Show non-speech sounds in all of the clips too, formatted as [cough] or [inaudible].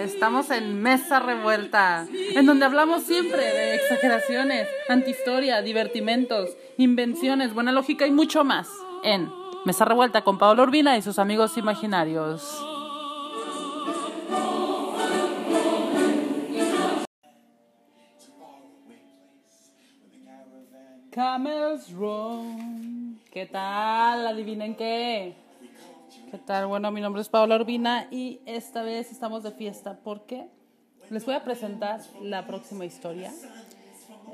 Estamos en Mesa Revuelta, en donde hablamos siempre de exageraciones, antihistoria, divertimentos, invenciones, buena lógica y mucho más. En Mesa Revuelta con Pablo Urbina y sus amigos imaginarios. Camels Row. ¿Qué tal? Adivinen qué. ¿Qué tal? Bueno, mi nombre es Paola Urbina y esta vez estamos de fiesta porque les voy a presentar la próxima historia.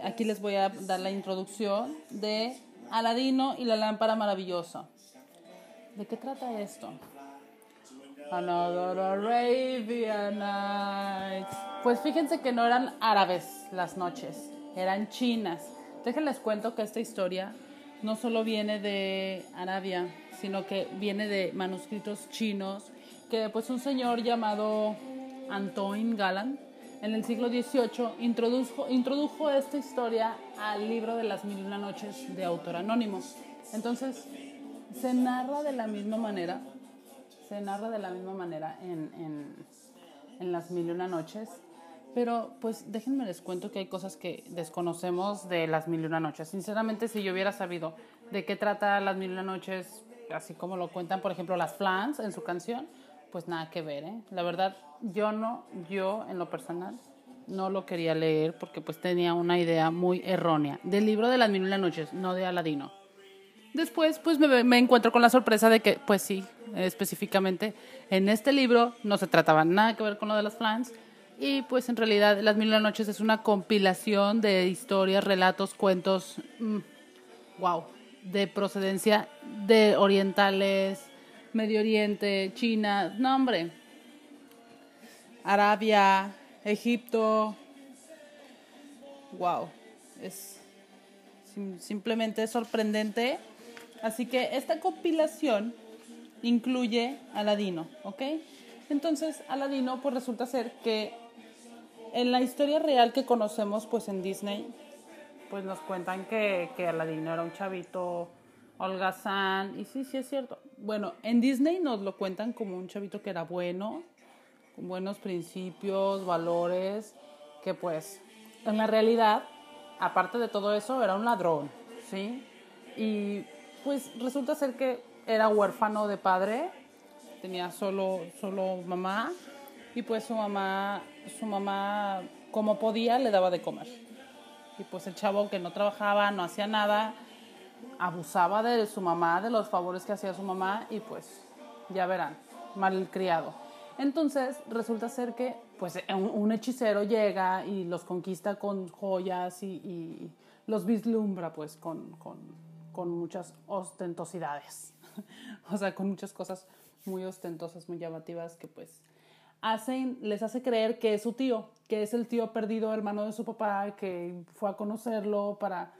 Aquí les voy a dar la introducción de Aladino y la lámpara maravillosa. ¿De qué trata esto? Pues fíjense que no eran árabes las noches, eran chinas. Déjenles cuento que esta historia no solo viene de Arabia, sino que viene de manuscritos chinos que pues un señor llamado Antoine Galland en el siglo XVIII introdujo, introdujo esta historia al libro de las mil y una noches de autor anónimo. Entonces, se narra de la misma manera, se narra de la misma manera en, en, en las mil y una noches, pero pues déjenme les cuento que hay cosas que desconocemos de las mil y una noches. Sinceramente, si yo hubiera sabido de qué trata las mil y una noches, así como lo cuentan, por ejemplo, las Flans en su canción, pues nada que ver, ¿eh? La verdad, yo no, yo en lo personal, no lo quería leer porque pues tenía una idea muy errónea del libro de las mil y una noches, no de Aladino. Después, pues me, me, encuentro con la sorpresa de que, pues sí, específicamente en este libro no se trataba nada que ver con lo de las Flans. Y pues en realidad Las Mil Noches es una compilación de historias, relatos, cuentos, wow, de procedencia de orientales, Medio Oriente, China, no hombre, Arabia, Egipto, wow, es simplemente sorprendente. Así que esta compilación incluye Aladino, ¿ok? Entonces Aladino pues resulta ser que en la historia real que conocemos pues en Disney pues nos cuentan que, que Aladino era un chavito holgazán y sí, sí es cierto. Bueno, en Disney nos lo cuentan como un chavito que era bueno, con buenos principios, valores, que pues en la realidad, aparte de todo eso, era un ladrón, ¿sí? Y pues resulta ser que era huérfano de padre, tenía solo, solo mamá y pues su mamá, su mamá como podía le daba de comer. Y pues el chavo que no trabajaba, no hacía nada, abusaba de su mamá, de los favores que hacía su mamá y pues ya verán, malcriado. Entonces resulta ser que pues un hechicero llega y los conquista con joyas y, y los vislumbra pues con, con, con muchas ostentosidades, [laughs] o sea, con muchas cosas muy ostentosas, muy llamativas que pues hacen, les hace creer que es su tío, que es el tío perdido, hermano de su papá, que fue a conocerlo para,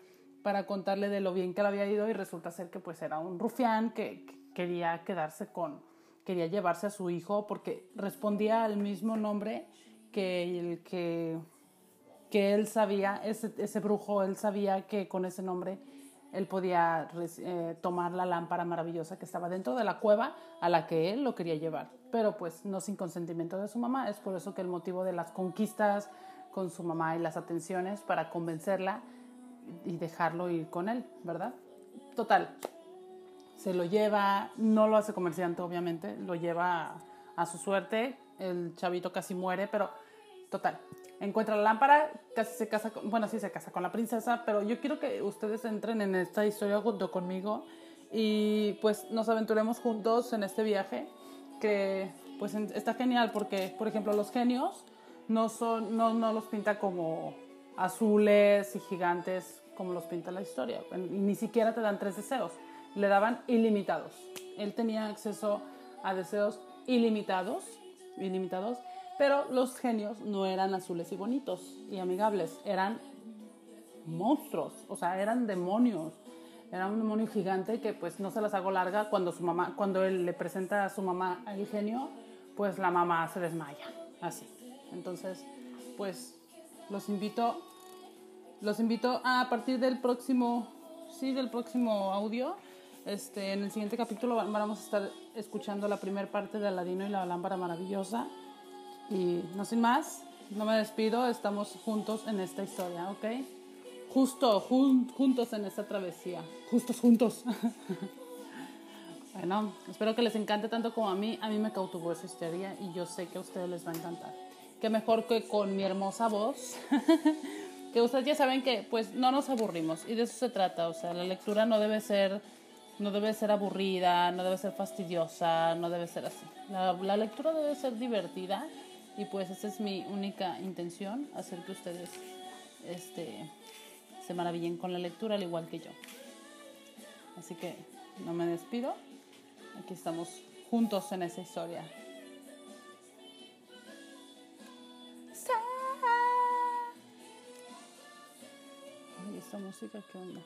para contarle de lo bien que le había ido y resulta ser que pues era un rufián que, que quería quedarse con, quería llevarse a su hijo porque respondía al mismo nombre que el que, que él sabía, ese, ese brujo, él sabía que con ese nombre él podía eh, tomar la lámpara maravillosa que estaba dentro de la cueva a la que él lo quería llevar, pero pues no sin consentimiento de su mamá. Es por eso que el motivo de las conquistas con su mamá y las atenciones para convencerla y dejarlo ir con él, ¿verdad? Total, se lo lleva, no lo hace comerciante obviamente, lo lleva a, a su suerte, el chavito casi muere, pero total, encuentra la lámpara, casi se casa, con, bueno, sí se casa con la princesa, pero yo quiero que ustedes entren en esta historia junto conmigo y pues nos aventuremos juntos en este viaje que pues está genial porque, por ejemplo, los genios no, son, no, no los pinta como azules y gigantes como los pinta la historia, ni siquiera te dan tres deseos, le daban ilimitados. Él tenía acceso a deseos ilimitados, ilimitados pero los genios no eran azules y bonitos y amigables, eran monstruos, o sea, eran demonios. Era un demonio gigante que pues no se las hago larga cuando su mamá, cuando él le presenta a su mamá al genio, pues la mamá se desmaya, así. Entonces, pues los invito, los invito a, partir del próximo, sí, del próximo audio, este, en el siguiente capítulo vamos a estar escuchando la primera parte de Aladino y la lámpara maravillosa Y no sin más, no me despido, estamos juntos en esta historia, ¿ok? Justo, juntos en esta travesía, justos juntos. [laughs] bueno, espero que les encante tanto como a mí. A mí me cautivó esa historia y yo sé que a ustedes les va a encantar. Que mejor que con mi hermosa voz. [laughs] que ustedes ya saben que pues no nos aburrimos y de eso se trata. O sea, la lectura no debe ser no debe ser aburrida, no debe ser fastidiosa, no debe ser así. La, la, lectura debe ser divertida y pues esa es mi única intención, hacer que ustedes este, se maravillen con la lectura al igual que yo. Así que no me despido, aquí estamos juntos en esa historia. esta música, ¿qué onda?